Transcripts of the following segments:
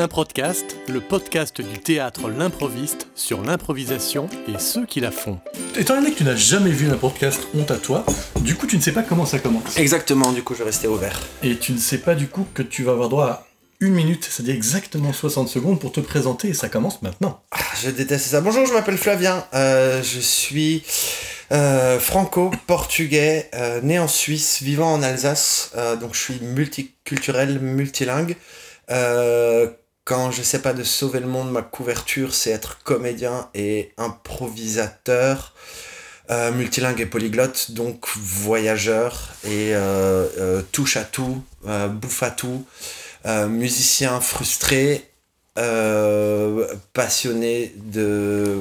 Un podcast, le podcast du théâtre L'improviste sur l'improvisation et ceux qui la font. Étant donné que tu n'as jamais vu un podcast Honte à toi, du coup tu ne sais pas comment ça commence. Exactement, du coup je vais rester ouvert. Et tu ne sais pas du coup que tu vas avoir droit à une minute, c'est-à-dire exactement 60 secondes pour te présenter et ça commence maintenant. Ah, je déteste ça. Bonjour, je m'appelle Flavien, euh, je suis euh, franco-portugais, euh, né en Suisse, vivant en Alsace, euh, donc je suis multiculturel, multilingue. Quand je sais pas de sauver le monde, ma couverture c'est être comédien et improvisateur. Euh, multilingue et polyglotte, donc voyageur et euh, euh, touche à tout, bouffe à tout, musicien frustré, passionné de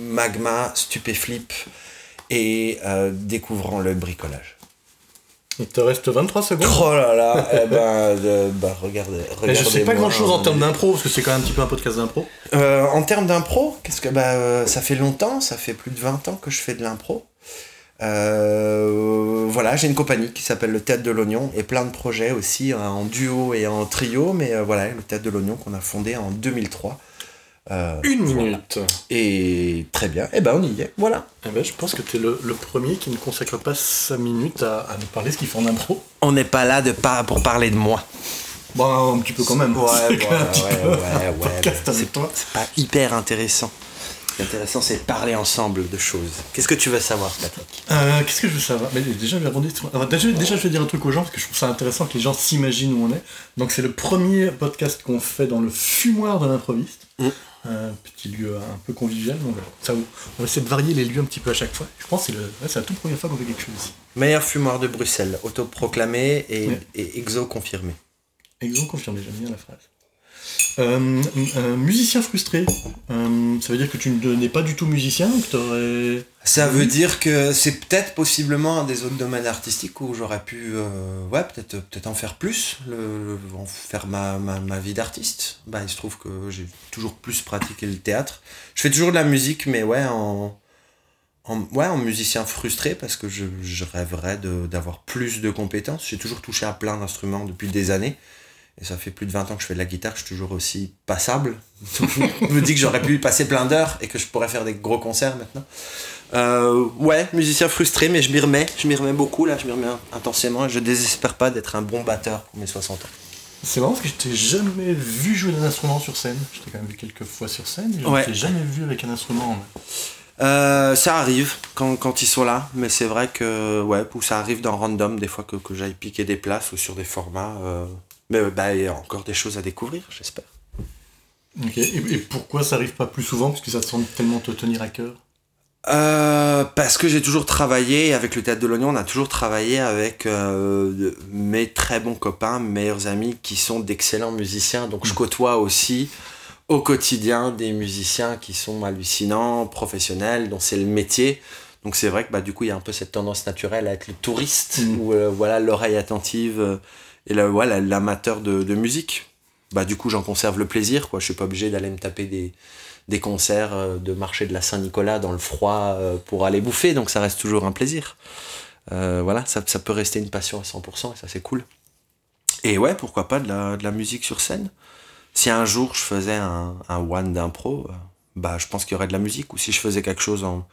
magma, stupéflip et découvrant le bricolage. Il te reste 23 secondes. Oh là là, eh ben, euh, bah regardez. Mais je sais pas grand chose en hein. termes d'impro, parce que c'est quand même un petit peu un podcast d'impro. Euh, en termes d'impro, qu'est-ce que bah euh, ça fait longtemps, ça fait plus de 20 ans que je fais de l'impro. Euh, voilà, j'ai une compagnie qui s'appelle le Théâtre de l'Oignon et plein de projets aussi hein, en duo et en trio, mais euh, voilà, le Théâtre de l'Oignon qu'on a fondé en 2003. Euh, Une voilà. minute. Et très bien, et ben on y est, voilà. Eh ben, je pense que tu es le, le premier qui ne consacre pas 5 minutes à, à nous parler ce qu'il fait en impro. On n'est pas là de pas pour parler de moi. Bon, un petit peu quand même. Ouais, C'est ouais, ouais, ouais. C'est pas hyper intéressant. Ce qui est intéressant, c'est de parler ensemble de choses. Qu'est-ce que tu veux savoir, Patrick? Euh, Qu'est-ce que je veux savoir? Mais déjà, je vais alors, déjà, déjà, je vais dire un truc aux gens parce que je trouve ça intéressant que les gens s'imaginent où on est. Donc, c'est le premier podcast qu'on fait dans le fumoir de l'improviste. Mm. Un petit lieu un peu convivial. Donc, ça, on va essayer de varier les lieux un petit peu à chaque fois. Je pense que c'est le- ouais, c'est la toute première fois qu'on fait quelque chose ici. Meilleur fumoir de Bruxelles, autoproclamé et, Ouais. et exo confirmé. Exemple confirmé, j'aime bien la phrase. Euh, euh, musicien frustré, euh, ça veut dire que tu n'es pas du tout musicien, que. Ça veut dire que c'est peut-être possiblement un des autres domaines artistiques où j'aurais pu, euh, ouais, peut-être peut en faire plus, le, en faire ma, ma, ma vie d'artiste. Bah, il se trouve que j'ai toujours plus pratiqué le théâtre. Je fais toujours de la musique, mais ouais, en, en, ouais, en musicien frustré parce que je, je rêverais d'avoir plus de compétences. J'ai toujours touché à plein d'instruments depuis des années. Et ça fait plus de 20 ans que je fais de la guitare, je suis toujours aussi passable. je me dis que j'aurais pu y passer plein d'heures et que je pourrais faire des gros concerts maintenant. Euh, ouais, musicien frustré, mais je m'y remets. Je m'y remets beaucoup là, je m'y remets intensément. et Je désespère pas d'être un bon batteur pour mes 60 ans. C'est marrant parce que je t'ai jamais vu jouer d'un instrument sur scène. Je t'ai quand même vu quelques fois sur scène, mais je Ouais. t'ai jamais vu avec un instrument. Euh, ça arrive quand, quand ils sont là, mais c'est vrai que ouais, ou ça arrive dans random des fois que, que j'aille piquer des places ou sur des formats. euh, mais euh, bah, il y a encore des choses à découvrir, j'espère. Et, et pourquoi ça arrive pas plus souvent Parce que ça te semble tellement te tenir à cœur? Euh, parce que j'ai toujours travaillé avec le Théâtre de l'Oignon, on a toujours travaillé avec euh, mes très bons copains, mes meilleurs amis qui sont d'excellents musiciens. Donc je côtoie aussi au quotidien des musiciens qui sont hallucinants, professionnels, dont c'est le métier. Donc c'est vrai que bah, du coup il y a un peu cette tendance naturelle à être le touriste Mhm. ou euh, voilà l'oreille attentive et le, voilà l'amateur de, musique. Bah du coup j'en conserve le plaisir quoi. Je suis pas obligé d'aller me taper des concerts euh, de marché de la Saint-Nicolas dans le froid euh, pour aller bouffer, donc ça reste toujours un plaisir. Euh, voilà, ça, peut rester une passion à 100%, et ça c'est cool. Et ouais, pourquoi pas de la, musique sur scène Si un jour je faisais un, un one d'impro, bah je pense qu'il y aurait de la musique, ou si je faisais quelque chose en,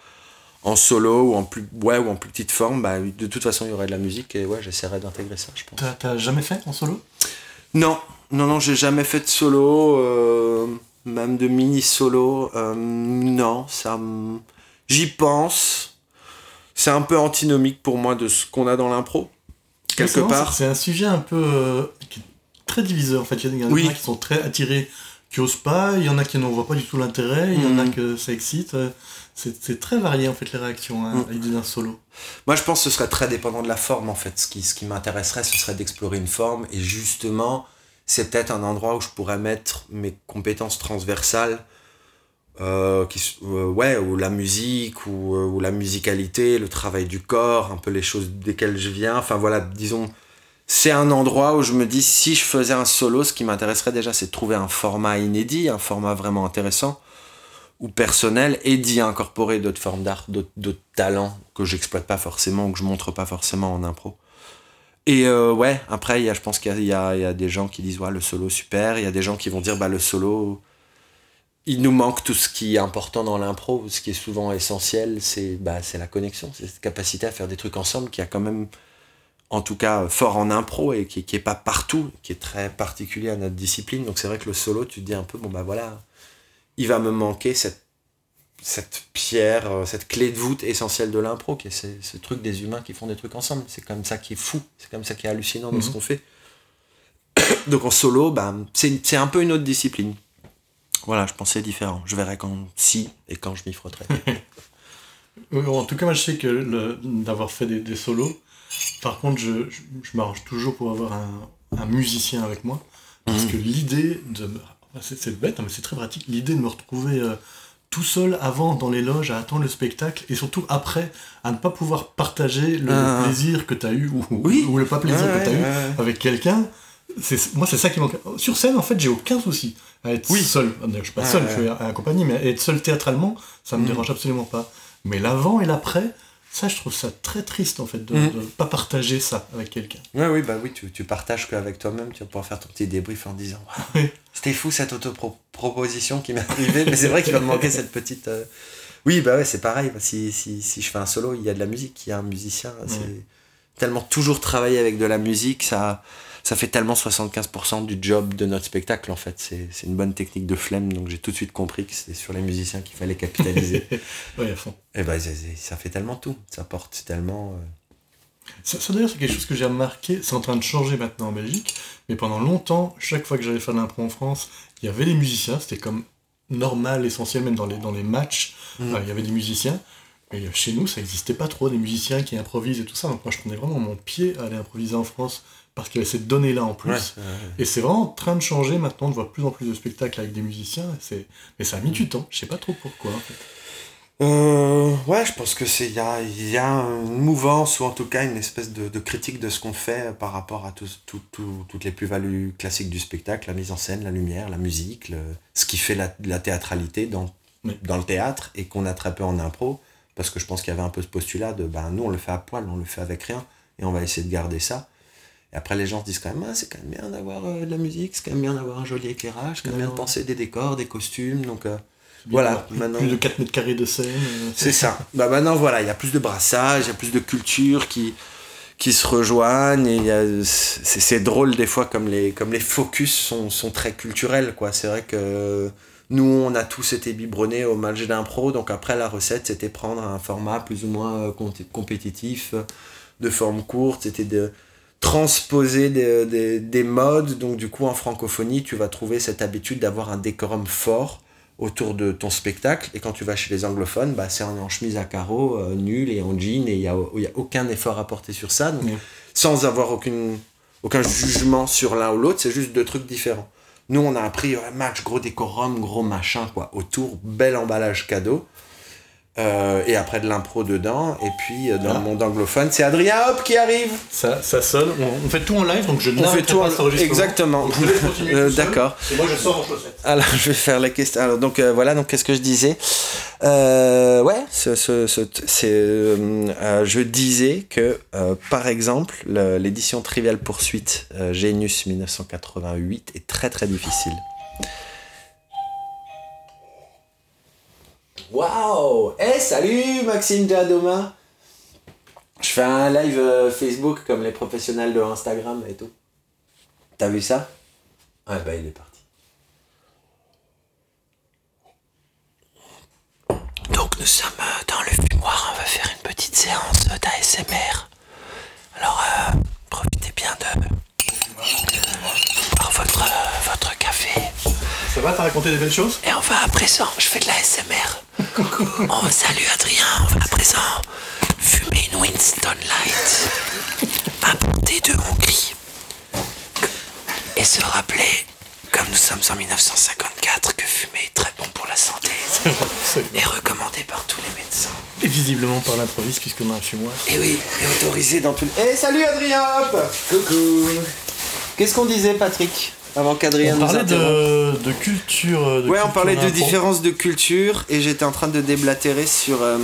en solo ou en plus, ouais, ou en plus petite forme, bah de toute façon il y aurait de la musique, et ouais, j'essaierais d'intégrer ça, je pense. T'as t'as jamais fait en solo? Non, non, non, j'ai jamais fait de solo, euh, même de mini solo. euh, non, ça, j'y pense. C'est un peu antinomique pour moi de ce qu'on a dans l'impro, quelque part. C'est un sujet un peu euh, qui est très diviseur. En fait, il y en a Oui. qui sont très attirés, qui osent pas. Il y en a qui n'en voient pas du tout l'intérêt. Il y en a Mhm. que ça excite. C'est très varié en fait les réactions hein, à l'idée d'un solo. Moi, je pense que ce serait très dépendant de la forme, en fait. Ce qui, ce qui m'intéresserait, ce serait d'explorer une forme. Et justement, c'est peut-être un endroit où je pourrais mettre mes compétences transversales. euh, qui, euh, ouais, ou la musique, ou, euh, ou la musicalité, le travail du corps, un peu les choses desquelles je viens. Enfin, voilà, disons, c'est un endroit où je me dis, si je faisais un solo, ce qui m'intéresserait déjà, c'est de trouver un format inédit, un format vraiment intéressant ou personnel et d'y incorporer d'autres formes d'art, d'autres, talents que j'exploite pas forcément ou que je montre pas forcément en impro. Et euh, ouais, après, y a, je pense qu'il y y y a des gens qui disent ouais, le solo super. Il y a des gens qui vont dire bah, le solo, il nous manque tout ce qui est important dans l'impro. Ce qui est souvent essentiel, c'est bah, la connexion, c'est cette capacité à faire des trucs ensemble qui a quand même, en tout cas, fort en impro et qui, qui est pas partout, qui est très particulier à notre discipline. Donc c'est vrai que le solo, tu te dis un peu bon bah voilà, il va me manquer cette cette pierre, euh, cette clé de voûte essentielle de l'impro, qui est ce, ce truc des humains qui font des trucs ensemble. C'est comme ça qui est fou, c'est comme ça qui est hallucinant dans ce Mhm. qu'on fait. Donc en solo, bah, c'est un peu une autre discipline. Voilà, je pensais différent. Je verrai quand si et quand je m'y frotterai. En tout cas, moi, je sais que d'avoir fait des, des solos, par contre, je, je, je m'arrange toujours pour avoir un, un musicien avec moi. Parce Mhm. que l'idée de. C'est c'est bête, hein, mais c'est très pratique. L'idée de me retrouver euh, tout seul avant dans les loges à attendre le spectacle et surtout après à ne pas pouvoir partager le Ah. plaisir que tu as eu ou, Oui. ou le pas plaisir que tu as eu avec quelqu'un. C'est, moi, c'est ça qui manque. Sur scène, en fait, j'ai aucun souci à être Oui. seul. D'ailleurs, Je suis pas seul, je suis accompagné, mais être seul théâtralement, ça me Mhm. dérange absolument pas. Mais l'avant et l'après, ça, je trouve ça très triste, en fait, de ne pas partager ça avec quelqu'un. Ouais, oui, bah oui, tu, tu partages qu'avec toi-même, tu vas pouvoir faire ton petit débrief en disant Oui. C'était fou cette autoproposition qui m'est arrivée, mais c'est vrai qu'il va me manquer cette petite. euh, Oui, bah ouais, c'est pareil. Si, si, si je fais un solo, il y a de la musique, il y a un musicien. C'est tellement toujours travailler avec de la musique, ça, ça fait tellement 75% du job de notre spectacle en fait. C'est une bonne technique de flemme, donc j'ai tout de suite compris que c'était sur les musiciens qu'il fallait capitaliser. Oui, à fond. Et bah, c'est- c'est- ça fait tellement tout, ça porte tellement. euh, Ça, ça, d'ailleurs, c'est quelque chose que j'ai remarqué. C'est en train de changer maintenant en Belgique. Mais pendant longtemps, chaque fois que j'allais faire de l'impro en France, il y avait des musiciens. C'était comme normal, essentiel, même dans les, dans les matchs. Euh, il y avait des musiciens. Mais chez nous, ça n'existait pas trop, des musiciens qui improvisent et tout ça. Donc moi, je prenais vraiment mon pied à aller improviser en France parce qu'il y avait cette donnée-là en plus. ouais. Et c'est vraiment en train de changer maintenant, de voir de plus en plus de spectacles avec des musiciens. c'est- Mais ça a mis du temps. Je sais pas trop pourquoi. En fait. Euh, ouais, je pense que c'est il y a, y a une mouvance ou en tout cas une espèce de, de critique de ce qu'on fait par rapport à tous- tout- tout- toutes les plus-values classiques du spectacle, la mise en scène, la lumière, la musique, le- ce qui fait la, la théâtralité dans, Oui. dans le théâtre et qu'on a très peu en impro parce que je pense qu'il y avait un peu ce postulat de ben nous on le fait à poil, on le fait avec rien et on va essayer de garder ça. Et après les gens se disent quand même ah, c'est quand même bien d'avoir euh, de la musique, c'est quand même bien d'avoir un joli éclairage, c'est quand même bien de penser des décors, des costumes donc euh, Voilà, plus, maintenant- plus de 4 mètres carrés de scène. euh, c'est ça. Bah maintenant voilà, il y a plus de brassage, il y a plus de cultures qui qui se rejoignent et il y a- c'est c'est drôle des fois comme les comme les focus sont, sont très culturels quoi. C'est vrai que nous on a tous été biberonnés au match d'impro donc après la recette c'était prendre un format plus ou moins euh, compé- compétitif de forme courte, c'était de transposer des, des, des modes donc du coup en francophonie tu vas trouver cette habitude d'avoir un décorum fort autour de ton spectacle. Et quand tu vas chez les anglophones, bah, c'est en, chemise à carreaux, euh, nul et en jean, et il n'y a, y a aucun effort à porter sur ça. Donc, sans avoir aucune, aucun jugement sur l'un ou l'autre, c'est juste deux trucs différents. Nous, on a appris ouais, match, gros décorum, gros machin, quoi, autour, bel emballage cadeau. Euh, et après de l'impro dedans, et puis euh, dans Ah. le monde anglophone, c'est Adrien Hop qui arrive. Ça, ça sonne. On, on fait tout en live, donc je On n'arrête fait tout pas en- exactement. Euh. D'accord. Et moi, je sors en chaussettes. Alors, je vais faire la question. Alors, donc, euh, voilà, donc, qu'est-ce que je disais? Ouais, ce, ce- ce- c'est, je disais que, par exemple, le- l'édition Trivial Poursuite Genius 1988 est très très difficile. Waouh Eh, salut Maxime Jadoma Je fais un live euh, Facebook comme les professionnels de Instagram et tout. T'as vu ça? Ah bah il est parti. Donc nous sommes euh, dans le fumoir, on va faire une petite séance d'ASMR. Alors euh, profitez bien de votre. Ça va, t'as raconté des belles choses Et on va à présent, je fais de l'ASMR. on salue Adrien, on va à présent fumer une Winston Light importée de Hongrie. Et se rappeler, comme nous sommes en 1954, que fumer est très bon pour la santé et recommandé par tous les médecins. Et visiblement par l'improviste, puisqu'on a un fumoir. Et oui, et autorisé dans tout le... Eh salut Adrien hop Coucou Qu'est-ce qu'on disait Patrick? Avant qu'Adrien On nous parlait de, de culture. De Ouais, on parlait de différences de culture et j'étais en train de déblatérer sur, euh,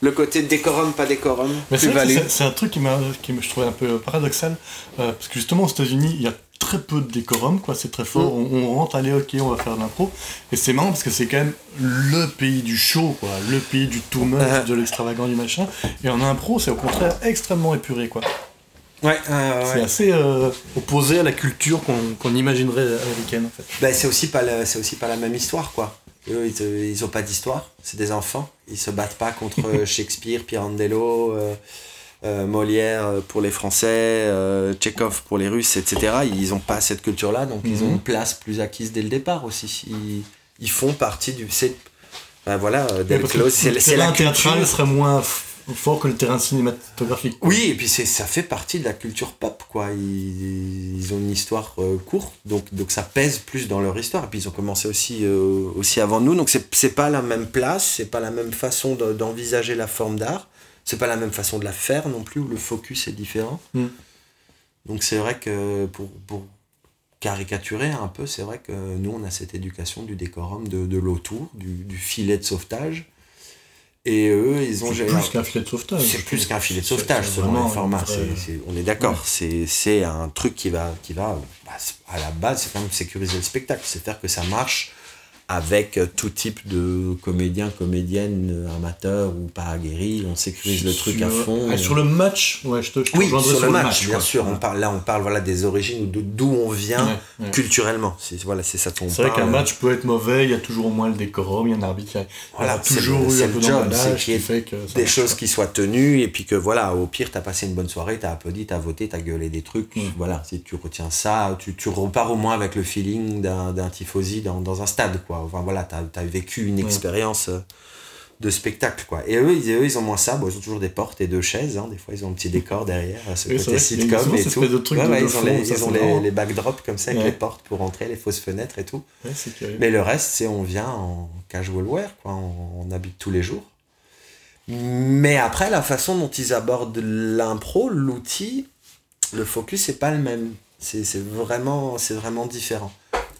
le côté décorum, pas décorum, Mais c'est un truc qui, m'a, qui me, je trouvais un peu paradoxal, euh, parce que justement aux États-Unis, il y a très peu de décorum, quoi, c'est très fort. Mm. On, on rentre, allez, ok, on va faire de l'impro. Et c'est marrant parce que c'est quand même le pays du show, quoi, le pays du too much, Uh-huh. de l'extravagant, du machin. Et en impro, c'est au contraire extrêmement épuré, quoi. Ouais, euh, C'est ouais. assez euh, opposé à la culture qu'on, qu'on imaginerait américaine, en fait. Ben, c'est aussi pas la- c'est aussi pas la même histoire quoi. Eux, ils, te- ils ont pas d'histoire, c'est des enfants. Ils se battent pas contre euh, Shakespeare, Pirandello, euh, euh, Molière euh, pour les Français, euh, Tchekhov pour les Russes, etc. Ils ont pas cette culture-là, donc ils ont Mhm. une place plus acquise dès le départ aussi. Ils, ils font partie du. C'est, ben voilà, euh, Del Close, c'est, la culture. serait moins fort que le terrain cinématographique. quoi. Oui, et puis c'est, ça fait partie de la culture pop, quoi. Ils, ils ont une histoire euh, courte, donc, donc ça pèse plus dans leur histoire. Et puis ils ont commencé aussi, euh, aussi avant nous, donc c'est, c'est pas la même place, c'est pas la même façon de- d'envisager la forme d'art, c'est pas la même façon de la faire non plus, où le focus est différent. Mm. Donc c'est vrai que pour, pour caricaturer un peu, c'est vrai que nous on a cette éducation du décorum, de, de l'autour, du, du filet de sauvetage. Et eux, ils ont C'est j'ai- plus qu'un filet de sauvetage. c'est plus qu'un filet de C'est- sauvetage c'est selon les formats. c'est- c'est- on est d'accord. C'est, c'est un truc qui va, qui va bah, c'est- à la base, c'est quand même sécuriser le spectacle. C'est faire que ça marche avec euh, tout type de comédiens, comédiennes euh, amateurs ou pas aguerris. On sécurise le truc à fond. ah, sur le match, ouais, je te, je te Oui, sur, le match, bien sûr. On parle, là, on parle voilà, des origines, ou d'où on vient Ouais, ouais. culturellement. C'est, voilà, ça C'est vrai qu'un match peut être mauvais, il y a toujours au moins le décorum, il y a un arbitre qui a, Voilà, il y a c'est toujours le- eu un peu c'est qui fait que des marche choses qui soient tenues et puis que voilà au pire t'as passé une bonne soirée t'as applaudi t'as voté t'as gueulé des trucs Mm. voilà si tu retiens ça tu, tu repars au moins avec le feeling d'un, d'un tifosi dans, dans un stade quoi enfin voilà t'as, t'as vécu une Ouais. expérience euh, de spectacle quoi et eux ils, eux, ils ont moins ça bon, ils ont toujours des portes et deux chaises hein. des fois ils ont un petit décor derrière euh, ce Oui, côté sitcom et tout Ouais, ouais, ils ont fond, les, ça, ils ont c'est les, marrant. les backdrops comme ça avec les portes pour entrer les fausses fenêtres et tout mais le reste, c'est on vient en casual wear, quoi. On, on habite tous les jours. Mais après, la façon dont ils abordent l'impro, l'outil, le focus, c'est pas le même. C'est vraiment, c'est vraiment différent.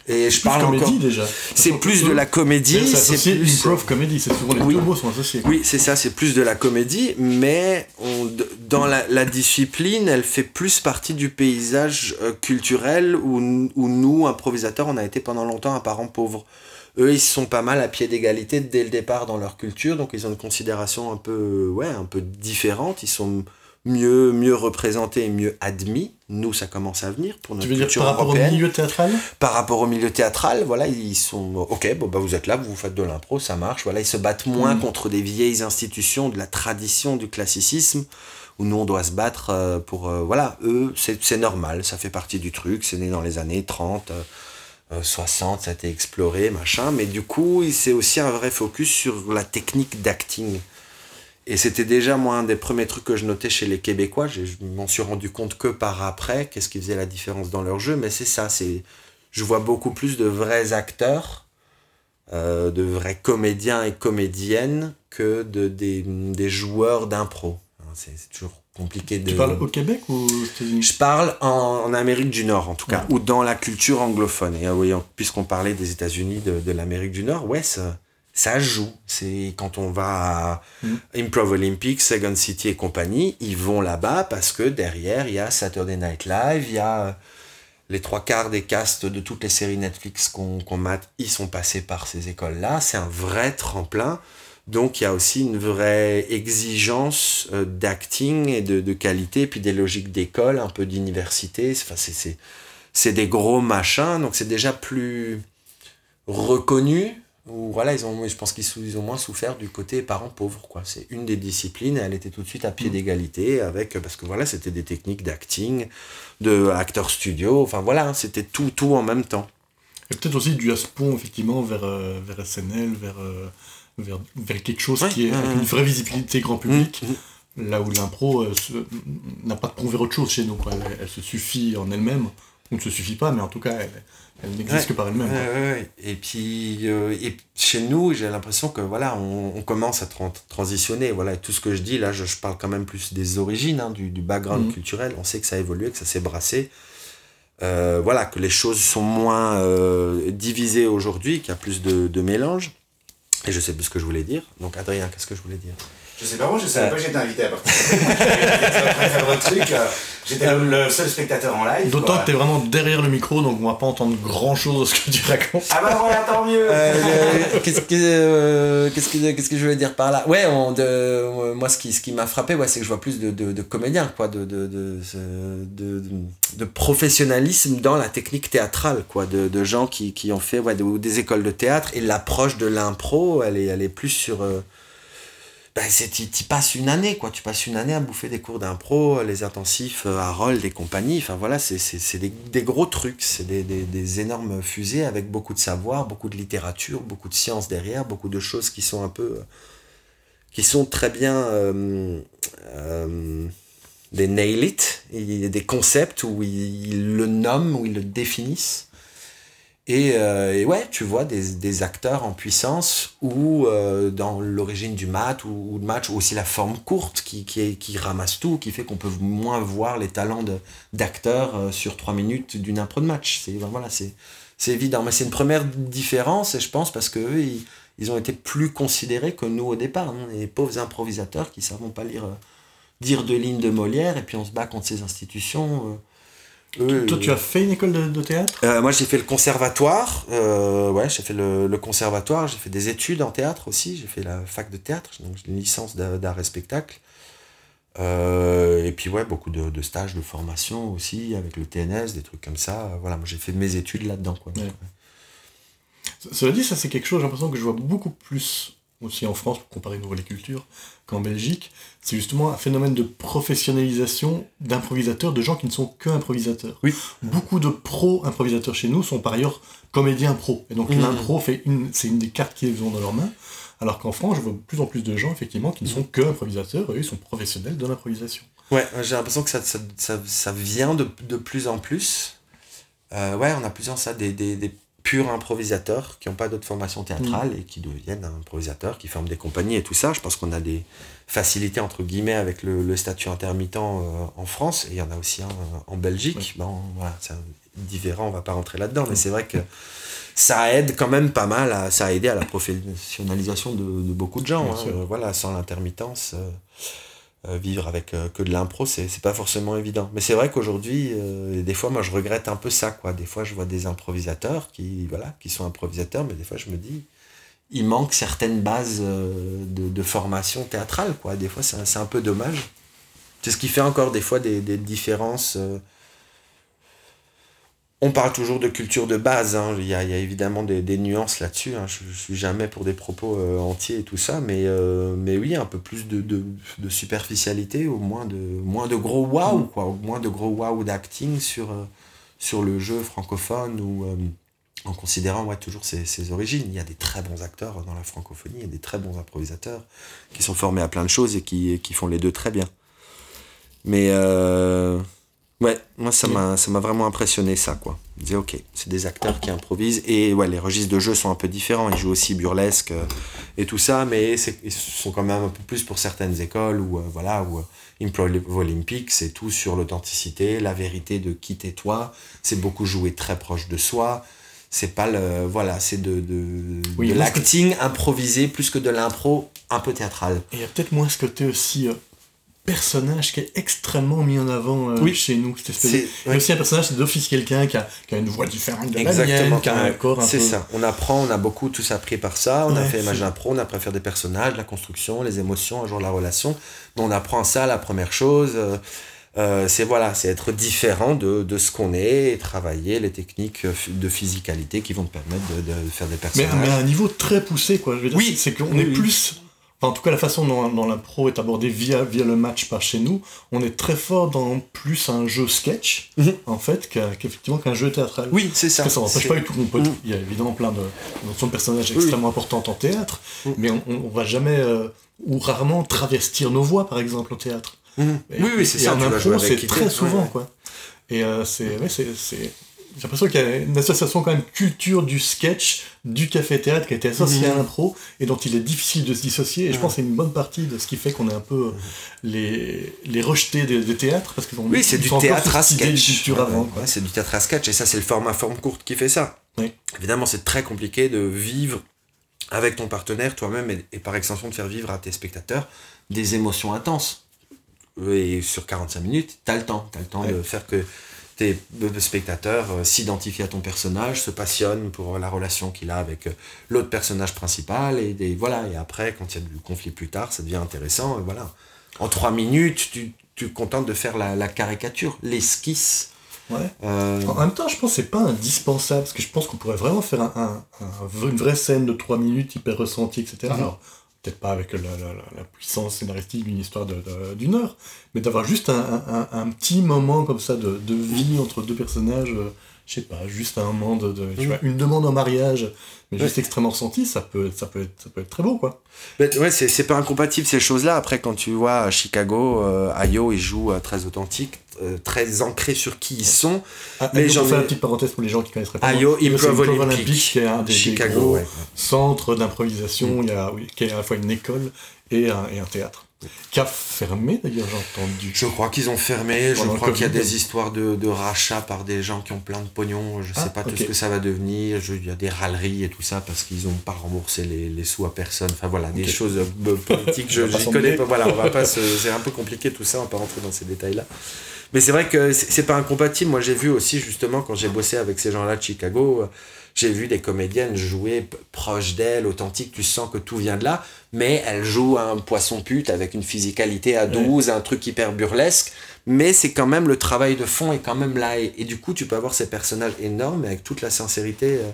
Et je plus parle comédie encore. déjà. C'est plus de la comédie. C'est plus. improv comédie, c'est souvent les Oui. deux mots sont associés. Oui, c'est ça, c'est plus de la comédie, mais on, dans la, la discipline, elle fait plus partie du paysage euh, culturel où, où nous, improvisateurs, on a été pendant longtemps un parent pauvre. Eux, ils sont pas mal à pied d'égalité dès le départ dans leur culture, donc ils ont une considération un peu, ouais, un peu différente. Ils sont mieux, mieux représentés et mieux admis. Nous, ça commence à venir pour notre Tu veux dire culture par rapport européenne au milieu théâtral par rapport au milieu théâtral, voilà, ils sont ok, bon bah vous êtes là, vous faites de l'impro, ça marche. Voilà, ils se battent moins Mm. contre des vieilles institutions de la tradition du classicisme où nous on doit se battre euh, pour euh, voilà, eux c'est c'est normal, ça fait partie du truc, c'est né dans les années 30 euh, euh, 60, ça a été exploré, machin, mais du coup, c'est aussi un vrai focus sur la technique d'acting. Et c'était déjà moi un des premiers trucs que je notais chez les Québécois. Je, je m'en suis rendu compte que par après, qu'est-ce qui faisait la différence dans leur jeu. Mais c'est ça, c'est je vois beaucoup plus de vrais acteurs, euh, de vrais comédiens et comédiennes que de, des, des joueurs d'impro. Hein, C'est toujours compliqué de... Tu parles au Québec ou aux États-Unis? Je parle en, en Amérique du Nord, en tout cas, ou dans la culture anglophone. Et euh, oui, puisqu'on parlait des États-Unis, de, de l'Amérique du Nord, ouais, ça, ça joue. C'est quand on va à Mm. Improv Olympics, Second City et compagnie, ils vont là-bas parce que derrière, il y a Saturday Night Live, il y a euh, les trois quarts des castes de toutes les séries Netflix qu'on qu'on mate, ils sont passés par ces écoles-là. C'est un vrai tremplin. Donc il y a aussi une vraie exigence euh, d'acting et de, de qualité, puis des logiques d'école, un peu d'université. Enfin, c'est- c'est c'est des gros machins, donc c'est déjà plus reconnu. Ou voilà, ils ont, je pense qu'ils ils ont moins souffert du côté parents pauvres. quoi. C'est une des disciplines, et elle était tout de suite à pied Mm. d'égalité avec parce que voilà, c'était des techniques d'acting, de acteur studio. Enfin voilà, hein, c'était tout tout en même temps. Et peut-être aussi du pont effectivement vers, euh, vers SNL, vers, euh, vers, vers quelque chose Ouais, qui est avec une vraie visibilité grand public. Mhm. Là où l'impro euh, n'a pas de pont vers autre chose chez nous. Quoi. Elle, elle se suffit en elle-même, ne se suffit pas, mais en tout cas, elle, elle n'existe Ouais. que par elle-même. Ouais. Et puis, euh, et chez nous, j'ai l'impression que voilà, on, on commence à tran- transitionner. Voilà, et tout ce que je dis là, je, je parle quand même plus des origines, hein, du, du background Mhm. culturel. On sait que ça a évolué, que ça s'est brassé. Euh, voilà, que les choses sont moins euh, divisées aujourd'hui, qu'il y a plus de, de mélange. Et je sais plus ce que je voulais dire. Donc, Adrien, qu'est-ce que je voulais dire? Je sais pas, moi je savais pas que j'étais invité à participer. faire votre truc. euh, J'étais le, le seul spectateur en live. D'autant que t'es vraiment derrière le micro, donc on va pas entendre grand chose de ce que tu racontes. Ah bah voilà, tant mieux Euh, qu'est-ce que euh, qu'est-ce que qu'est-ce que je voulais dire par là? Ouais on, de, moi ce qui ce qui m'a frappé ouais c'est que je vois plus de, de, de comédiens quoi de de, de, de, de- de professionnalisme dans la technique théâtrale quoi de, de gens qui, qui ont fait ouais, de- des écoles de théâtre et l'approche de l'impro elle est elle est plus sur euh, ben, tu passes une année quoi. Tu passes une année à bouffer des cours d'impro les intensifs euh, Harold et compagnie enfin voilà c'est des, des gros trucs. C'est des, des, des énormes fusées avec beaucoup de savoir beaucoup de littérature beaucoup de science derrière beaucoup de choses qui sont un peu euh, qui sont très bien euh, euh, des nail it des concepts où ils le nomment où ils le définissent et, euh, et ouais, tu vois des, des acteurs en puissance ou euh, dans l'origine du mat ou, de match, ou aussi la forme courte qui, qui, qui ramasse tout, qui fait qu'on peut moins voir les talents d'acteurs euh, sur trois minutes d'une impro de match. C'est ben voilà, c'est évident. Mais c'est une première différence, et je pense parce que eux, ils, ils ont été plus considérés que nous au départ. hein, les pauvres improvisateurs qui savent pas lire, euh, dire deux lignes de Molière, et puis on se bat contre ces institutions. Toi, tu as fait une école de, de théâtre? Euh, moi, j'ai fait le conservatoire. euh, ouais, j'ai fait le, le conservatoire. J'ai fait des études en théâtre aussi. J'ai fait la fac de théâtre, donc j'ai une licence d'a- d'art et spectacle. Euh, et puis, ouais, beaucoup de, de stages de formation aussi, avec le TNS, des trucs comme ça. Voilà, moi, j'ai fait mes études là-dedans, quoi. Ouais. Cela dit, ça c'est quelque chose, j'ai l'impression que je vois beaucoup plus aussi en France, pour comparer nouveau les cultures, qu'en Belgique. C'est justement un phénomène de professionnalisation d'improvisateurs, de gens qui ne sont que improvisateurs. Oui. Beaucoup de pro-improvisateurs chez nous sont par ailleurs comédiens pro. Et donc Mhm. l'impro, une, c'est une des cartes qu'ils ont dans leurs mains. Alors qu'en France, je vois de plus en plus de gens, effectivement, qui ne sont que improvisateurs, eux, ils sont professionnels de l'improvisation. Ouais, j'ai l'impression que ça, ça, ça, ça vient de, de plus en plus. Euh, ouais, on a plus en ça des, des, des purs improvisateurs qui n'ont pas d'autre formation théâtrale et qui deviennent improvisateurs, qui forment des compagnies et tout ça. Je pense qu'on a des facilités entre guillemets avec le, le statut intermittent euh, en France et il y en a aussi un euh, en Belgique. Bon, voilà, c'est différent, on va pas rentrer là-dedans, mais c'est vrai que ça aide quand même pas mal, à, ça a aidé à la professionnalisation de, de beaucoup de gens. Hein. Euh, voilà, sans l'intermittence. euh, vivre avec euh, que de l'impro, c'est pas forcément évident. Mais c'est vrai qu'aujourd'hui, euh, des fois, moi, je regrette un peu ça, quoi. Des fois, je vois des improvisateurs qui, voilà, qui sont improvisateurs, mais des fois, je me dis, il manque certaines bases euh, de, de formation théâtrale, quoi. Des fois, c'est un- un peu dommage. C'est ce qui fait encore des fois des, des différences. On parle toujours de culture de base, hein. il, y a, il y a évidemment des, des nuances là-dessus. hein. Je, je suis jamais pour des propos euh, entiers et tout ça, mais, euh, mais oui, un peu plus de, de, de superficialité, au moins de, moins de gros quoi, au moins de gros waouh d'acting sur, euh, sur le jeu francophone ou en considérant ouais, toujours ses, ses origines. Il y a des très bons acteurs dans la francophonie, il y a des très bons improvisateurs qui sont formés à plein de choses et qui, qui font les deux très bien. Mais euh, ouais, moi ça m'a ça m'a vraiment impressionné ça quoi. Je disais ok, c'est des acteurs qui improvisent et ouais les registres de jeu sont un peu différents. Ils jouent aussi burlesque euh, et tout ça, mais c'est- ils sont quand même un peu plus pour certaines écoles où euh, voilà où euh, Improv Olympique c'est tout sur l'authenticité, la vérité de qui t'es toi. C'est beaucoup joué très proche de soi. C'est pas le voilà, c'est de de, Oui, de parce que- l'acting improvisé plus que de l'impro un peu théâtral. Et il y a peut-être moins ce côté aussi euh, personnage qui est extrêmement mis en avant euh, Oui. chez nous. Cette espèce C'est- de- Il y a ouais. aussi un personnage, c'est d'office quelqu'un qui a, qui a une voix différente de la Exactement. mienne, qui a un corps un C'est peu... ça. On apprend, on a beaucoup tous appris par ça. On a fait Imagine Pro, on a appris à faire des personnages, la construction, les émotions, un jour la relation. Mais on apprend ça, la première chose. euh, euh, c'est voilà, c'est être différent de, de ce qu'on est et travailler les techniques de physicalité qui vont te permettre de, de faire des Mais, personnages. mais à un niveau très poussé, quoi. Je veux dire, Oui. c'est qu'on Oui, est oui. plus... Enfin, en tout cas, la façon dont, dont l'impro est abordée via, via le match par chez nous, on est très fort dans plus un jeu sketch, Mhm. en fait, qu'effectivement qu'un jeu théâtral. Oui, c'est ça. Parce que ça n'empêche pas du tout qu'on peut. Mm. Il y a évidemment plein de notions de personnages Oui. extrêmement importantes en théâtre, Mm. mais on, on va jamais euh, ou rarement travestir nos voix, par exemple, au théâtre. Mhm. Et- Oui, oui, c'est ça. En impro, c'est très souvent, Ouais, quoi. Et euh, c'est, ouais, c'est, c'est- j'ai l'impression qu'il y a une association quand même culture du sketch, du café-théâtre qui a été associée à Mhm. l'impro et dont il est difficile de se dissocier. Et je pense que c'est une bonne partie de ce qui fait qu'on est un peu euh, les, les rejetés des, des théâtres parce ont Oui, c'est du théâtre à sketch. Ouais, avant, ouais, c'est du théâtre à sketch et ça c'est le format forme courte qui fait ça. Oui. Évidemment, c'est très compliqué de vivre avec ton partenaire, toi-même et, et par extension de faire vivre à tes spectateurs des émotions intenses. Et sur 45 minutes, tu as le temps. Tu as le temps de faire que tes spectateurs euh, s'identifient à ton personnage, se passionnent pour la relation qu'il a avec euh, l'autre personnage principal. Et, voilà. et après, quand il y a du conflit plus tard, ça devient intéressant. Et voilà. En trois minutes, tu, tu contentes de faire la, la caricature, l'esquisse. Ouais. Euh, en même temps, je pense que c'est pas indispensable, parce que je pense qu'on pourrait vraiment faire un, une vraie scène de trois minutes hyper ressentie, etc. Alors, peut-être pas avec la, la, puissance scénaristique d'une histoire d'une heure, mais d'avoir juste un, un, petit moment comme ça de, de vie entre deux personnages, euh, je sais pas, juste un moment de, tu vois, une demande en mariage, mais juste extrêmement ressenti, ça peut, ça, peut être, ça peut être très beau, quoi. ouais, c'est pas incompatible ces choses-là. Après, quand tu vois à Chicago, euh, Ayo, il joue euh, très authentique, euh, très ancré sur qui ils sont. Ah, mais j'en fais une petite parenthèse pour les gens qui connaisseraient pas. Ayo, Improv Olympique, qui est un des, Chicago, gros centres d'improvisation, il y a, oui, qui est à la fois une école et un, et un théâtre. Qui a fermé d'ailleurs, j'ai entendu. Je crois qu'ils ont fermé, je crois qu'il y a des histoires de, de rachat par des gens qui ont plein de pognon, je sais ah, pas tout ce que ça va devenir, il y a des râleries et tout ça parce qu'ils n'ont pas remboursé les, les, sous à personne, enfin voilà, des choses euh, politiques, je ne connais pas, voilà, on va pas c'est un peu compliqué tout ça, on va pas rentrer dans ces détails-là. Mais c'est vrai que c'est pas incompatible. Moi, j'ai vu aussi, justement, quand j'ai bossé avec ces gens-là de Chicago, euh, j'ai vu des comédiennes jouer proche d'elles, authentiques, tu sens que tout vient de là, mais elles jouent un poisson pute avec une physicalité à 12, un truc hyper burlesque, mais c'est quand même le travail de fond est quand même là. Et, du coup, tu peux avoir ces personnages énormes avec toute la sincérité euh,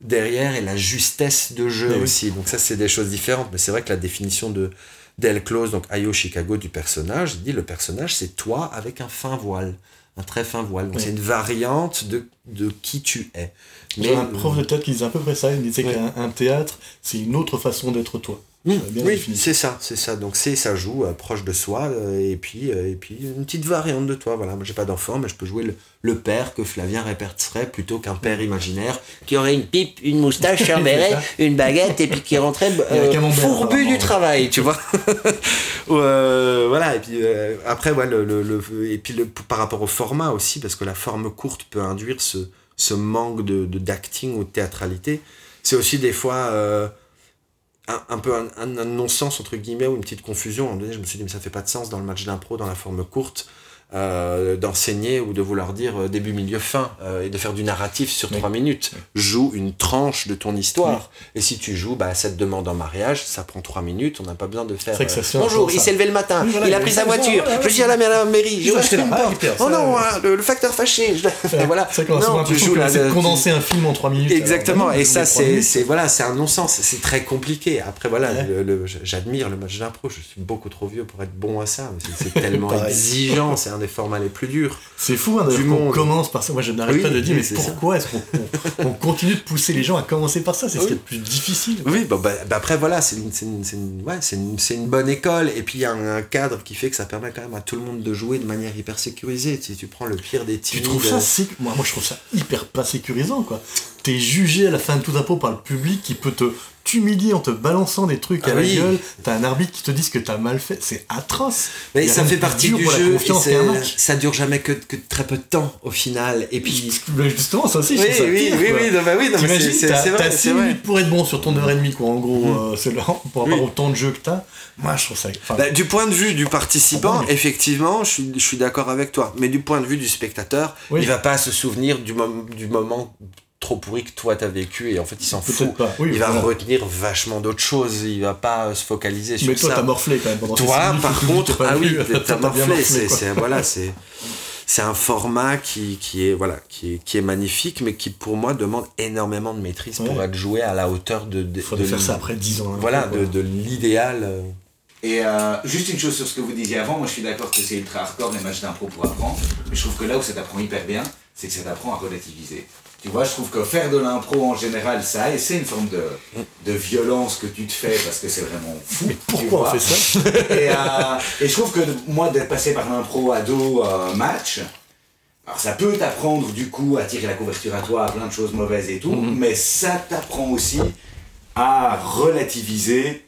derrière et la justesse de jeu aussi. Donc ça, c'est des choses différentes, mais c'est vrai que la définition de Del Close, donc Ayo Chicago du personnage, dit le personnage c'est toi avec un fin voile, un très fin voile. Donc c'est une variante de, de qui tu es. J'ai un prof de théâtre qui disait à peu près ça, il disait qu'un théâtre c'est une autre façon d'être toi. Mmh, oui, c'est ça, c'est ça. Donc c'est ça joue euh, proche de soi euh, et puis euh, et puis une petite variante de toi. Voilà, moi j'ai pas d'enfant, mais je peux jouer le, père que Flavien répéterait plutôt qu'un père imaginaire qui aurait une pipe, une moustache, un béret, une baguette et puis qui rentrait fourbu du travail, tu vois. voilà et puis après ouais, le, le, et puis le, par rapport au format aussi parce que la forme courte peut induire ce, ce manque de d'acting ou de théâtralité. C'est aussi des fois un, peu un, non-sens entre guillemets ou une petite confusion. À un moment donné, je me suis dit, mais ça fait pas de sens dans le match d'impro, dans la forme courte. Euh, d'enseigner ou de vouloir dire euh, début, milieu, fin, euh, et de faire du narratif sur trois minutes. Joue une tranche de ton histoire. Et si tu joues, bah, cette demande en mariage, ça prend trois minutes, on n'a pas besoin de faire. Bonjour, il s'est levé le matin, il a pris sa voiture, je suis à la mairie, j'ai acheté une porte. Oh non, hein, le, facteur fâché. voilà. Non, tu joues là. condenser un film en trois minutes. Exactement, et ça, c'est voilà, c'est un non-sens, c'est très compliqué. Après, voilà, j'admire le match d'impro, je suis beaucoup trop vieux pour être bon à ça, c'est tellement exigeant, c'est un des formats les plus durs. C'est fou, hein, on commence par ça. Moi, je n'arrête pas de dire, mais pourquoi est-ce qu'on continue de pousser les gens à commencer par ça? C'est ce qui est le plus difficile. Oui, bah, bah, après, voilà, c'est une, une, ouais, une, une, bonne école. Et puis, il y a un, cadre qui fait que ça permet quand même à tout le monde de jouer de manière hyper sécurisée. Si tu prends le pire des timides... Tu trouves ça moi, moi, je trouve ça hyper pas sécurisant, quoi. T'es jugé à la fin de tout impôt par le public qui peut te t'humilier en te balançant des trucs à ah la gueule, t'as un arbitre qui te dit que t'as mal fait, c'est atroce. Mais ça fait partie du jeu, ça dure jamais que, que, très peu de temps au final, et puis... Justement, ça aussi, oui, je oui, ça oui, oui, non, bah oui, non, c'est vrai. T'as 6 minutes pour être bon sur ton heure et demie, quoi, en gros, mm. euh, c'est pour avoir autant de jeux que t'as. Moi, je trouve ça... Bah, du point de vue du participant, ah effectivement, je suis, je suis d'accord avec toi, mais du point de vue du spectateur, il va pas se souvenir du, du moment trop pourri que toi t'as vécu et en fait il s'en fout. il va retenir vachement d'autres choses, il va pas euh, se focaliser sur ça. Mais toi t'as morflé quand même pendant Toi par contre, ah oui, t'as morflé, c'est voilà, c'est c'est un format qui, qui, est, voilà, qui, est, qui est magnifique, mais qui pour moi demande énormément de maîtrise pour être joué à la hauteur de. de Il faire ça après 10 ans. Hein, voilà, de, de l'idéal. Euh. Et euh, juste une chose sur ce que vous disiez avant, moi je suis d'accord que c'est ultra hardcore les matchs d'impro pour apprendre, mais je trouve que là où ça t'apprend hyper bien, c'est que ça t'apprend à relativiser. Tu vois, je trouve que faire de l'impro en général, ça, et c'est une forme de, de violence que tu te fais parce que c'est vraiment fou. Mais pourquoi on fait ça et, euh, et, je trouve que moi, d'être passé par l'impro ado euh, match, alors ça peut t'apprendre du coup à tirer la couverture à toi, à plein de choses mauvaises et tout, mhm. mais ça t'apprend aussi à relativiser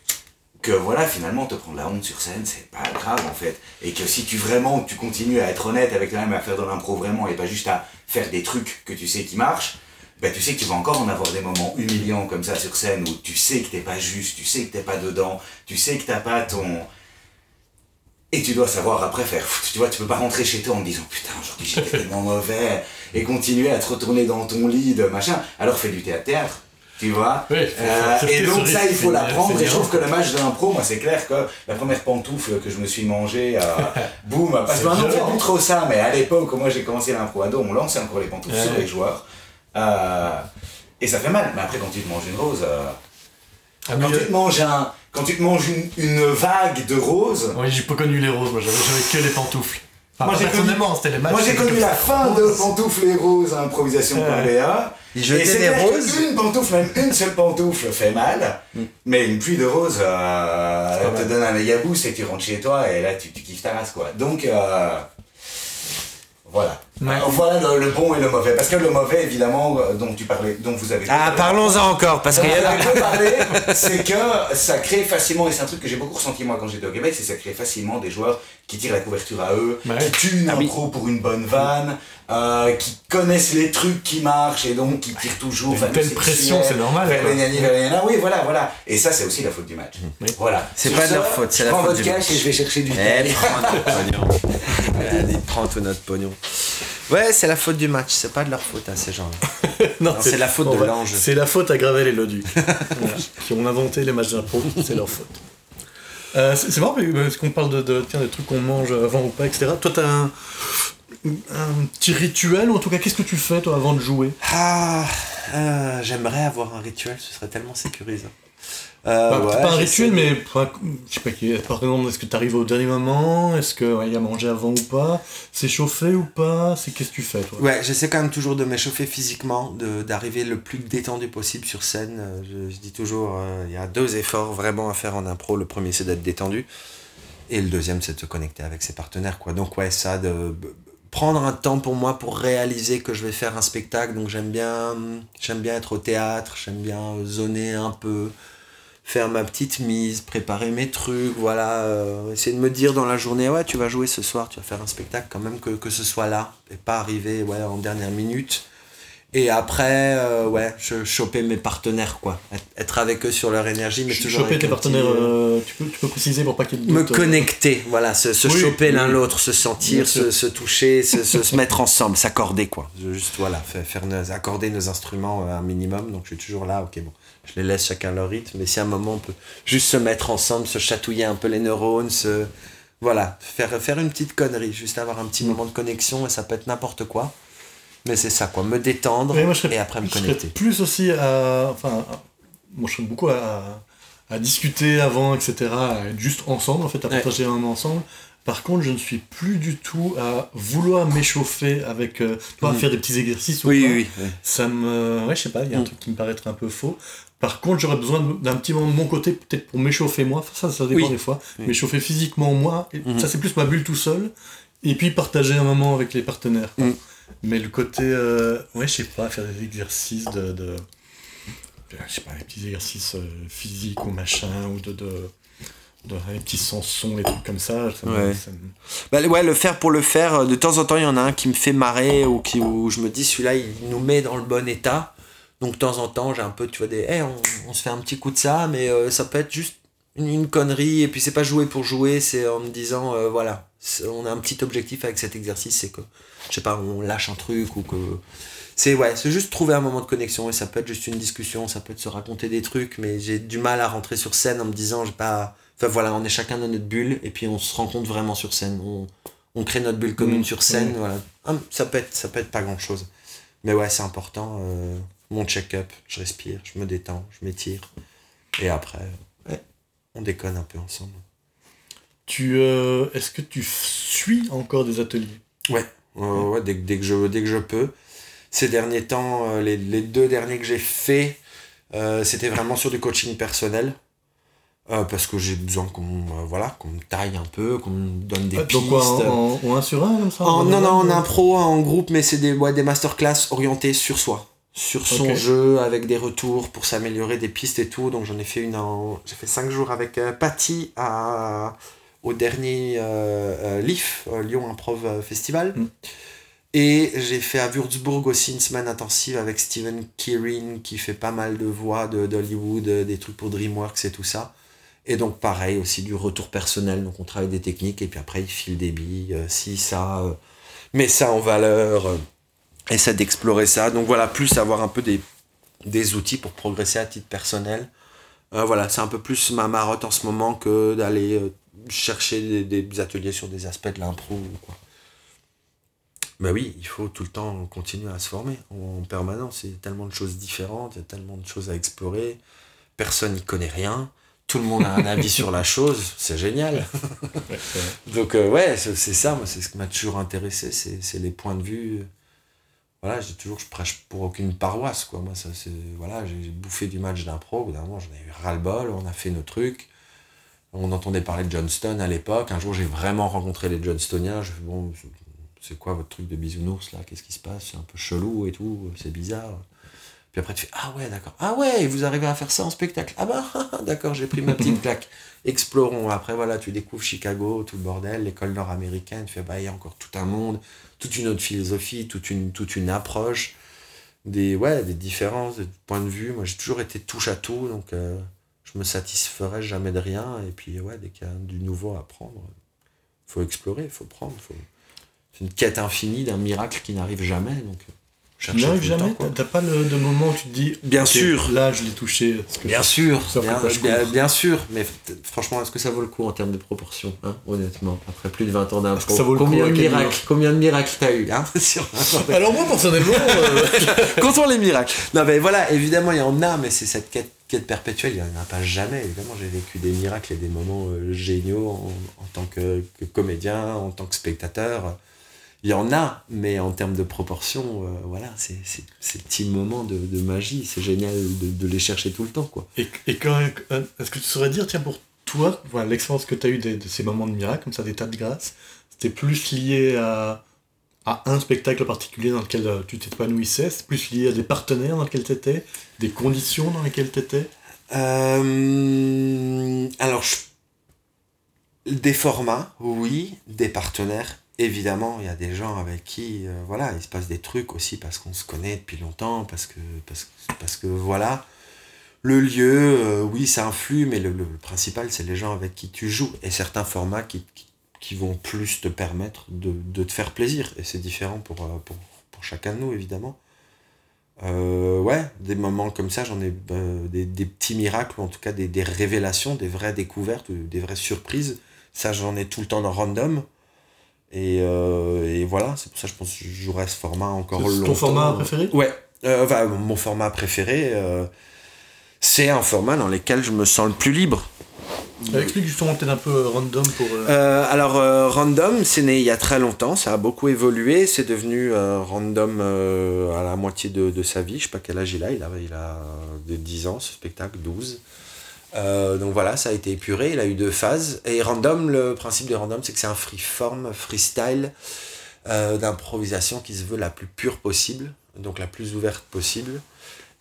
que voilà, finalement, te prendre la honte sur scène, c'est pas grave en fait. Et que si tu vraiment, tu continues à être honnête avec toi-même, à faire de l'impro vraiment, et pas juste à faire des trucs que tu sais qui marchent, ben tu sais que tu vas encore en avoir des moments humiliants comme ça sur scène où tu sais que t'es pas juste, tu sais que t'es pas dedans, tu sais que t'as pas ton Et tu dois savoir après faire. Tu vois, tu peux pas rentrer chez toi en te disant putain, aujourd'hui j'étais tellement mauvais et continuer à te retourner dans ton lit de machin. Alors fais du théâtre-théâtre. Tu vois Oui, Euh, Et donc ça, il faut l'apprendre. Et je trouve que le match de l'impro, moi, c'est clair que la première pantoufle que je me suis mangée, euh, boum, parce que maintenant on fait plus trop ça, mais à l'époque, où moi j'ai commencé l'impro ado, on lançait encore les pantoufles Ouais. sur les joueurs. Euh, et ça fait mal. Mais après, quand tu te manges une rose, euh, Ah, quand tu te manges un, quand tu te manges une, une vague de roses, Oui, j'ai pas connu les roses, moi j'avais que les pantoufles. Enfin, Moi, j'ai moi connu la fin de pantoufles et roses à improvisation.ba. Ils Et des roses. Une pantoufle, même une seule pantoufle fait mal, mais une pluie de roses euh, te mal. donne un méga boost et tu rentres chez toi et là tu, tu kiffes ta race quoi. Donc euh, voilà. Ouais. Alors, voilà le, le bon et le mauvais. Parce que le mauvais évidemment euh, dont tu parlais, dont vous avez Ah, parlons-en encore, parce qu'il y a. peu parlé, c'est que ça crée facilement, et c'est un truc que j'ai beaucoup ressenti moi quand j'étais au Québec, c'est que ça crée facilement des joueurs qui tirent la couverture à eux, Ouais. qui tuent une Ah oui. impro pour une bonne vanne, euh, qui connaissent les trucs qui marchent et donc qui tirent toujours Une telle pression, c'est normal, Vers quoi. les gnanis, vers les nanas. Oui, voilà, voilà. Et ça, c'est aussi la faute du match. Oui. Voilà. C'est pas de leur faute, c'est je la prends faute votre du cash match. et je vais chercher du Eh, prends notre pognon. Allez, prends tout notre pognon. Ouais, c'est la faute du match, c'est pas de leur faute à ces gens-là. Non, c'est la faute de l'ange. C'est la faute à Gravel et Loduc, Voilà. qui ont inventé les matchs d'impro, c'est leur faute. Euh, c'est c'est marrant parce qu'on parle de, de, tiens, des trucs qu'on mange avant ou pas, etc. Toi, t'as un, un petit rituel, ou en tout cas, qu'est-ce que tu fais, toi, avant de jouer? Ah, euh, j'aimerais avoir un rituel, ce serait tellement sécurisant. Euh, Bah, ouais, pas un rituel, mais enfin, je sais pas, qui- par exemple, est-ce que tu arrives au dernier moment Est-ce qu'il y a mangé avant ou pas C'est chauffé ou pas C'est qu'est-ce que tu fais, toi? Ouais, j'essaie quand même toujours de m'échauffer physiquement, de- d'arriver le plus détendu possible sur scène. Euh, Je, je dis toujours, euh, il y a deux efforts vraiment à faire en impro. Le premier, c'est d'être détendu. Et le deuxième, c'est de se connecter avec ses partenaires. Quoi. Donc ouais, ça, de prendre un temps pour moi pour réaliser que je vais faire un spectacle. Donc j'aime bien, j'aime bien être au théâtre, j'aime bien zoner un peu, faire ma petite mise, préparer mes trucs, voilà. euh, essayer de me dire dans la journée, ouais, tu vas jouer ce soir, tu vas faire un spectacle quand même, que, que ce soit là, et pas arriver ouais, en dernière minute. Et après, euh, ouais, je, choper mes partenaires, quoi. Être, avec eux sur leur énergie, mais toujours. Choper tes petit, partenaires, euh, tu, peux, tu peux préciser pour pas qu'il y ait de me connecter, voilà, se, se Oui, choper l'un oui. l'autre, se sentir, se, se toucher, se, mettre ensemble, s'accorder quoi. Juste voilà, faire, faire nos- accorder nos instruments un minimum. Donc je suis toujours là, ok bon, je les laisse chacun leur rythme. Mais si à un moment on peut juste se mettre ensemble, se chatouiller un peu les neurones, se voilà, faire faire une petite connerie, juste avoir un petit Mm. moment de connexion et ça peut être n'importe quoi. Mais c'est ça quoi, me détendre moi, serais- et après me connecter. plus aussi à. Enfin, à- moi je beaucoup à, à discuter avant, etc. À être juste ensemble, en fait, à Ouais. partager un moment ensemble. Par contre, je ne suis plus du tout à vouloir m'échauffer avec. Euh, à Mhm. faire des petits exercices ou Oui, pas. oui, oui. Ça me. Ouais, je sais pas, il y a un Mm. truc qui me paraîtrait un peu faux. Par contre, j'aurais besoin d'un petit moment de mon côté, peut-être pour m'échauffer moi. Ça, ça dépend Oui. des fois. Oui. M'échauffer physiquement moi. Et Mhm. Ça, c'est plus ma bulle tout seul. Et puis partager un moment avec les partenaires. Mm. Mais le côté. euh, ouais, je sais pas, faire des exercices de. de je sais pas, des petits exercices euh, physiques ou machin, ou de. de de, des petits sons, des trucs comme ça. ça Ouais. ça me- Bah, ouais, le faire pour le faire, euh, de temps en temps, il y en a un qui me fait marrer ou qui, où je me dis celui-là, il nous met dans le bon état. Donc, de temps en temps, j'ai un peu, tu vois, des. Eh, on, on se fait un petit coup de ça, mais euh, ça peut être juste une, une connerie. Et puis, c'est pas jouer pour jouer, c'est en me disant, euh, voilà, on a un petit objectif avec cet exercice, c'est que, je sais pas, on lâche un truc ou que. C'est ouais, c'est juste trouver un moment de connexion et ça peut être juste une discussion, ça peut être se raconter des trucs, mais j'ai du mal à rentrer sur scène en me disant, j'ai pas. Enfin voilà, on est chacun dans notre bulle et puis on se rencontre vraiment sur scène. On, on crée notre bulle commune Mmh, sur scène. mmh. Voilà. Hum, Ça peut, être, ça peut être pas grand chose. Mais ouais, c'est important. euh, mon check-up, je respire, je me détends, je m'étire. Et après, ouais, on déconne un peu ensemble. Tu, euh, Est-ce que tu suis encore des ateliers? Ouais, dès, que- dès, que je, dès que je peux. Ces derniers temps, euh, les, les deux derniers que j'ai faits, euh, c'était vraiment sur du coaching personnel. Euh, parce que j'ai besoin qu'on euh, voilà, qu'on me taille un peu, qu'on me donne des pistes. Quoi, en, en, en un sur un comme ça En- en non, non, en impro, en groupe, mais c'est des, ouais, des masterclass orientés sur soi, sur son jeu, avec des retours pour s'améliorer, des pistes et tout. Donc j'en ai fait une en. J'ai fait cinq jours avec euh, Patty à, au dernier euh, euh, LIF, euh, Lyon Improv Festival. Mm. Et j'ai fait à Würzburg aussi une semaine intensive avec Steven Kierin qui fait pas mal de voix d'Hollywood, des trucs pour DreamWorks et tout ça. Et donc pareil aussi du retour personnel, donc on travaille des techniques et puis après il file des billes, si ça, euh, met ça en valeur, essaie d'explorer ça. Donc voilà, plus avoir un peu des, des outils pour progresser à titre personnel. Euh, voilà, c'est un peu plus ma marotte en ce moment que d'aller euh, chercher des, des ateliers sur des aspects de l'impro. ou quoi. Mais oui, il faut tout le temps continuer à se former en, en permanence. Il y a tellement de choses différentes, il y a tellement de choses à explorer. Personne n'y connaît rien. Tout le monde a un avis sur la chose. C'est génial. Donc euh, ouais, c'est ça, moi, c'est ce qui m'a toujours intéressé, c'est les points de vue. Voilà, j'ai toujours, je prêche pour aucune paroisse, quoi. Moi, ça, c'est, voilà, j'ai bouffé du match d'impro, d'un moment, j'en ai eu ras-le-bol, on a fait nos trucs. On entendait parler de Johnston à l'époque. Un jour, j'ai vraiment rencontré les Johnstoniens. Je fais, bon, c'est quoi votre truc de bisounours, là? Qu'est-ce qui se passe? C'est un peu chelou et tout, c'est bizarre. Puis après, tu fais, ah ouais, d'accord. Ah ouais, vous arrivez à faire ça en spectacle. Ah bah, d'accord, j'ai pris ma petite claque. Explorons. Après, voilà, tu découvres Chicago, tout le bordel, l'école nord-américaine. Tu fais, bah, il y a encore tout un monde, toute une autre philosophie, toute une, toute une approche, des, ouais, des différences, des points de vue. Moi, j'ai toujours été touche à tout, donc euh, je me satisferai jamais de rien. Et puis, ouais, dès qu'il y a du nouveau à apprendre, faut explorer, faut prendre. C'est une quête infinie d'un miracle qui n'arrive jamais. Donc, euh, Tu n'arrives jamais. T'as pas le, de moment où tu te dis. Bien sûr. Là, je l'ai touché. parce que Bien sûr, bien, bien- bien sûr, mais franchement, est-ce que ça vaut le coup en termes de proportion, hein, honnêtement, après plus de 20 ans d'impro? Ça vaut le coup Combien de miracles Combien de miracles t'as eu hein, Alors, moi, personnellement. euh, Comptons les miracles. Non, mais voilà, évidemment, il y en a, mais c'est cette quête, quête perpétuelle, il n'y en a pas jamais. Évidemment, j'ai vécu des miracles et des moments euh, géniaux en, en tant que, que comédien, en tant que spectateur. Il y en a, mais en termes de proportion, euh, voilà, c'est ces petits moments de, de magie. C'est génial de, de les chercher tout le temps, quoi. Et, et quand, euh, est-ce que tu saurais dire, tiens, pour toi, voilà, l'expérience que tu as eue de, de ces moments de miracle, comme ça, des tas de grâce, c'était plus lié à, à un spectacle particulier dans lequel euh, tu t'épanouissais, c'est plus lié à des partenaires dans lesquels tu étais, des conditions dans lesquelles tu étais Euh, alors, je- des formats, oui, des partenaires, évidemment, il y a des gens avec qui, euh, voilà, il se passe des trucs aussi parce qu'on se connaît depuis longtemps, parce que, voilà. Le lieu, euh, oui, ça influe, mais le, principal, c'est les gens avec qui tu joues et certains formats qui, vont plus te permettre de, te faire plaisir. Et c'est différent pour, euh, chacun de nous, évidemment. Ouais, des moments comme ça, j'en ai des, petits miracles, ou en tout cas des, révélations, des vraies découvertes, ou des vraies surprises. Ça, j'en ai tout le temps dans Random. Et, euh, et voilà, c'est pour ça que je pense que je jouerai ce format encore C'est longtemps. ton format préféré? Ouais, euh, enfin, mon format préféré, euh, c'est un format dans lequel je me sens le plus libre. Explique justement peut-être un peu random pour. euh, alors, euh, Random, c'est né il y a très longtemps, ça a beaucoup évolué, c'est devenu Random à la moitié de, de sa vie, je sais pas quel âge il a, il a, il a de 10 ans ce spectacle, 12. Euh, donc voilà, ça a été épuré, il a eu deux phases. Et Random, le principe de Random, c'est que c'est un freeform, freestyle, euh, d'improvisation qui se veut la plus pure possible, donc la plus ouverte possible,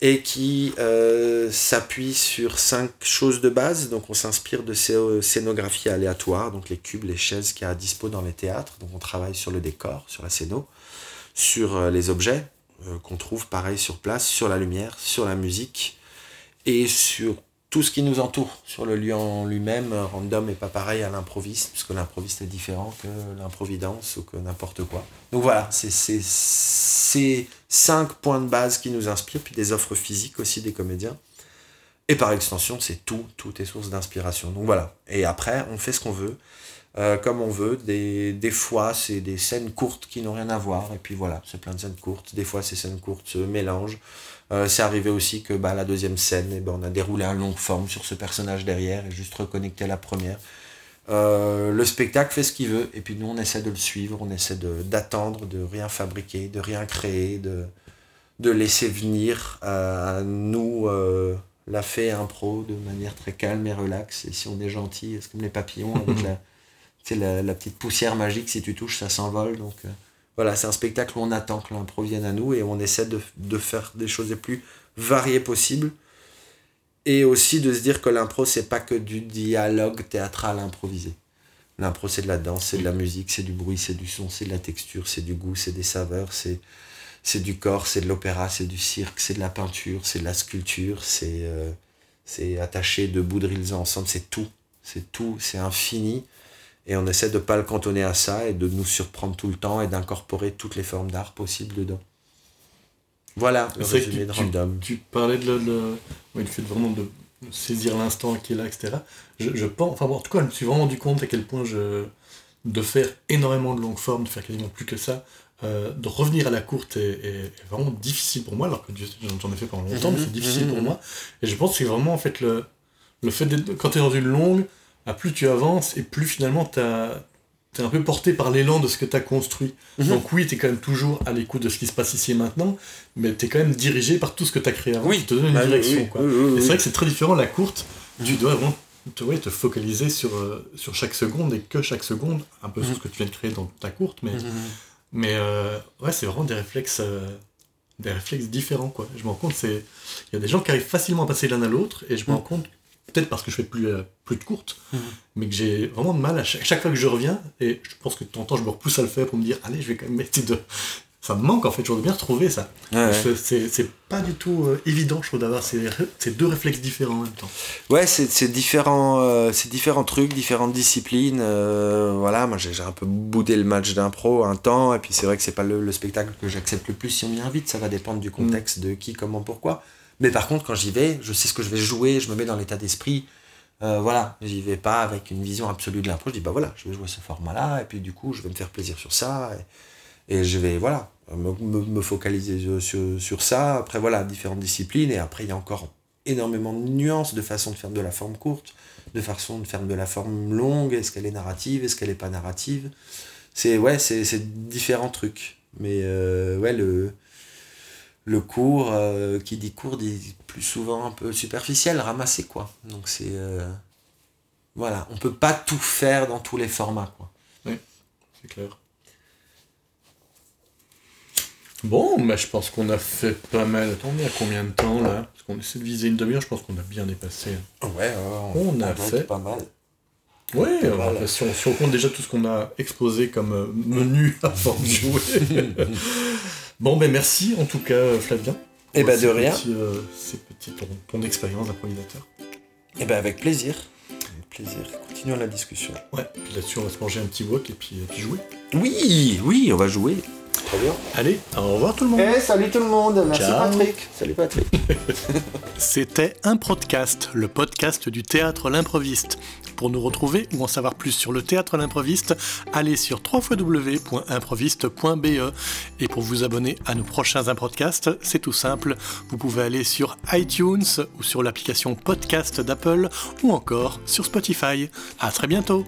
et qui euh, s'appuie sur cinq choses de base. Donc on s'inspire de ces scénographies aléatoires, donc les cubes, les chaises qu'il y a à dispo dans les théâtres. Donc on travaille sur le décor, sur la scéno, sur les objets qu'on trouve pareil sur place, sur la lumière, sur la musique et sur tout ce qui nous entoure, sur le lieu en lui-même. euh, Random n'est pas pareil à l'improviste, puisque l'improviste est différent que l'improvidence ou que n'importe quoi. Donc voilà, c'est ces cinq points de base qui nous inspirent, puis des offres physiques aussi des comédiens. Et par extension, c'est tout, tout est source d'inspiration. Donc voilà. Et après, on fait ce qu'on veut, euh, comme on veut. Des, des fois, c'est des scènes courtes qui n'ont rien à voir. Et puis voilà, c'est plein de scènes courtes. Des fois, ces scènes courtes se mélangent. Euh, c'est arrivé aussi que bah, la deuxième scène, eh ben, on a déroulé un long forme sur ce personnage derrière et juste reconnecté à la première. Euh, le spectacle fait ce qu'il veut et puis nous on essaie de le suivre, on essaie de- d'attendre, de, rien fabriquer, de rien créer, de, de laisser venir à nous euh, la fée impro de manière très calme et relaxe. Et si on est gentil, c'est comme les papillons avec la, la, la petite poussière magique, si tu touches, ça s'envole. Donc voilà, c'est un spectacle où on attend que l'impro vienne à nous et on essaie de, faire des choses les plus variées possibles. Et aussi de se dire que l'impro, c'est pas que du dialogue théâtral improvisé. L'impro, c'est de la danse, c'est de la musique, c'est du bruit, c'est du son, c'est de la texture, c'est du goût, c'est des saveurs, c'est du corps, c'est de l'opéra, c'est du cirque, c'est de la peinture, c'est de la sculpture, c'est euh, c'est bouts de reels ensemble, c'est tout. C'est tout, c'est infini. Et on essaie de pas le cantonner à ça et de nous surprendre tout le temps et d'incorporer toutes les formes d'art possibles dedans. Voilà le C'est résumé tu, de tu- Random. tu parlais de ouais, fait de vraiment de saisir l'instant qui est là, etc. Je, je pense, enfin bon, en tout cas, je me suis vraiment rendu compte à quel point je, de faire énormément de longue forme, de faire quasiment plus que ça, euh, de revenir à la courte est, est- est vraiment difficile pour moi, alors que j'en ai fait pendant longtemps, mais c'est Mhm, difficile pour mhm. moi. Et je pense que c'est vraiment en fait le, le fait d'être, quand tu es dans une longue, à plus tu avances et plus finalement tu es un peu porté par l'élan de ce que tu as construit. Mhm. Donc oui, tu es quand même toujours à l'écoute de ce qui se passe ici et maintenant, mais tu es quand même dirigé par tout ce que tu as créé avant, Oui. qui te donne une Bah direction. oui, quoi. oui, oui, Et c'est vrai que c'est très différent, la courte, tu dois vraiment te, ouais, te focaliser sur, euh, sur chaque seconde et que chaque seconde, un peu sur ce que tu viens de créer dans ta courte, mais, Mhm. mais euh, ouais, c'est vraiment des réflexes, euh, des réflexes différents. Quoi. Je me rends compte, c'est il y a des gens qui arrivent facilement à passer l'un à l'autre, et je me rends compte, peut-être parce que je fais plus, euh, plus de courtes, Mhm. mais que j'ai vraiment de mal à chaque, chaque fois que je reviens, et je pense que de temps en temps, je me repousse à le faire pour me dire, allez, je vais quand même essayer de... Ça me manque en fait, j'aurais bien retrouvé ça. Ouais, ouais. C'est pas du tout euh, évident, je trouve, d'avoir ces, ces deux réflexes différents en même temps. Ouais, c'est différents, euh, différents trucs, différentes disciplines. euh, voilà, moi j'ai un peu boudé le match d'impro un temps, et puis c'est vrai que c'est pas le, le spectacle que j'accepte le plus si on m'y invite. Ça va dépendre du contexte, de qui, comment, pourquoi. Mais par contre, quand j'y vais, je sais ce que je vais jouer, je me mets dans l'état d'esprit. Euh, voilà, j'y vais pas avec une vision absolue de l'impro. Je dis bah voilà, je vais jouer ce format-là, et puis du coup, je vais me faire plaisir sur ça, et, je vais voilà me, focaliser sur, sur, ça. Après voilà, différentes disciplines, et après il y a encore énormément de nuances de façon de faire de la forme courte, de façon de faire de la forme longue. Est-ce qu'elle est narrative, est-ce qu'elle est pas narrative? C'est ouais, c'est c'est différents trucs. Mais euh, ouais, le le cours, euh, qui dit cours, dit plus souvent un peu superficiel, ramassé quoi. Donc c'est euh, voilà, on peut pas tout faire dans tous les formats quoi. C'est clair. Bon, bah, je pense qu'on a fait pas mal. Attends, on est à combien de temps là? Parce qu'on essaie de viser une demi-heure, je pense qu'on a bien dépassé. Ouais, On a monte fait. pas mal. Oui, Voilà. si, on, si on compte déjà tout ce qu'on a exposé comme euh, menu avant de jouer. bon, ben merci en tout cas, euh, Flavien. Eh pour ben, de rien. petits, euh, ces petits, ton, ton expérience d'improvisateur. Et ben avec plaisir. Avec plaisir. Continuons la discussion. Ouais, puis là-dessus, on va se manger un petit wok et puis, et puis jouer. Oui, oui, on va jouer. Très bien. Allez, au revoir tout le monde. Eh, salut tout le monde. Merci Ciao. Patrick. Salut Patrick. C'était un podcast, le podcast du théâtre l'improviste. Pour nous retrouver ou en savoir plus sur le théâtre l'improviste, allez sur www.improviste.be. Et pour vous abonner à nos prochains podcasts, c'est tout simple. Vous pouvez aller sur iTunes ou sur l'application podcast d'Apple ou encore sur Spotify. À très bientôt!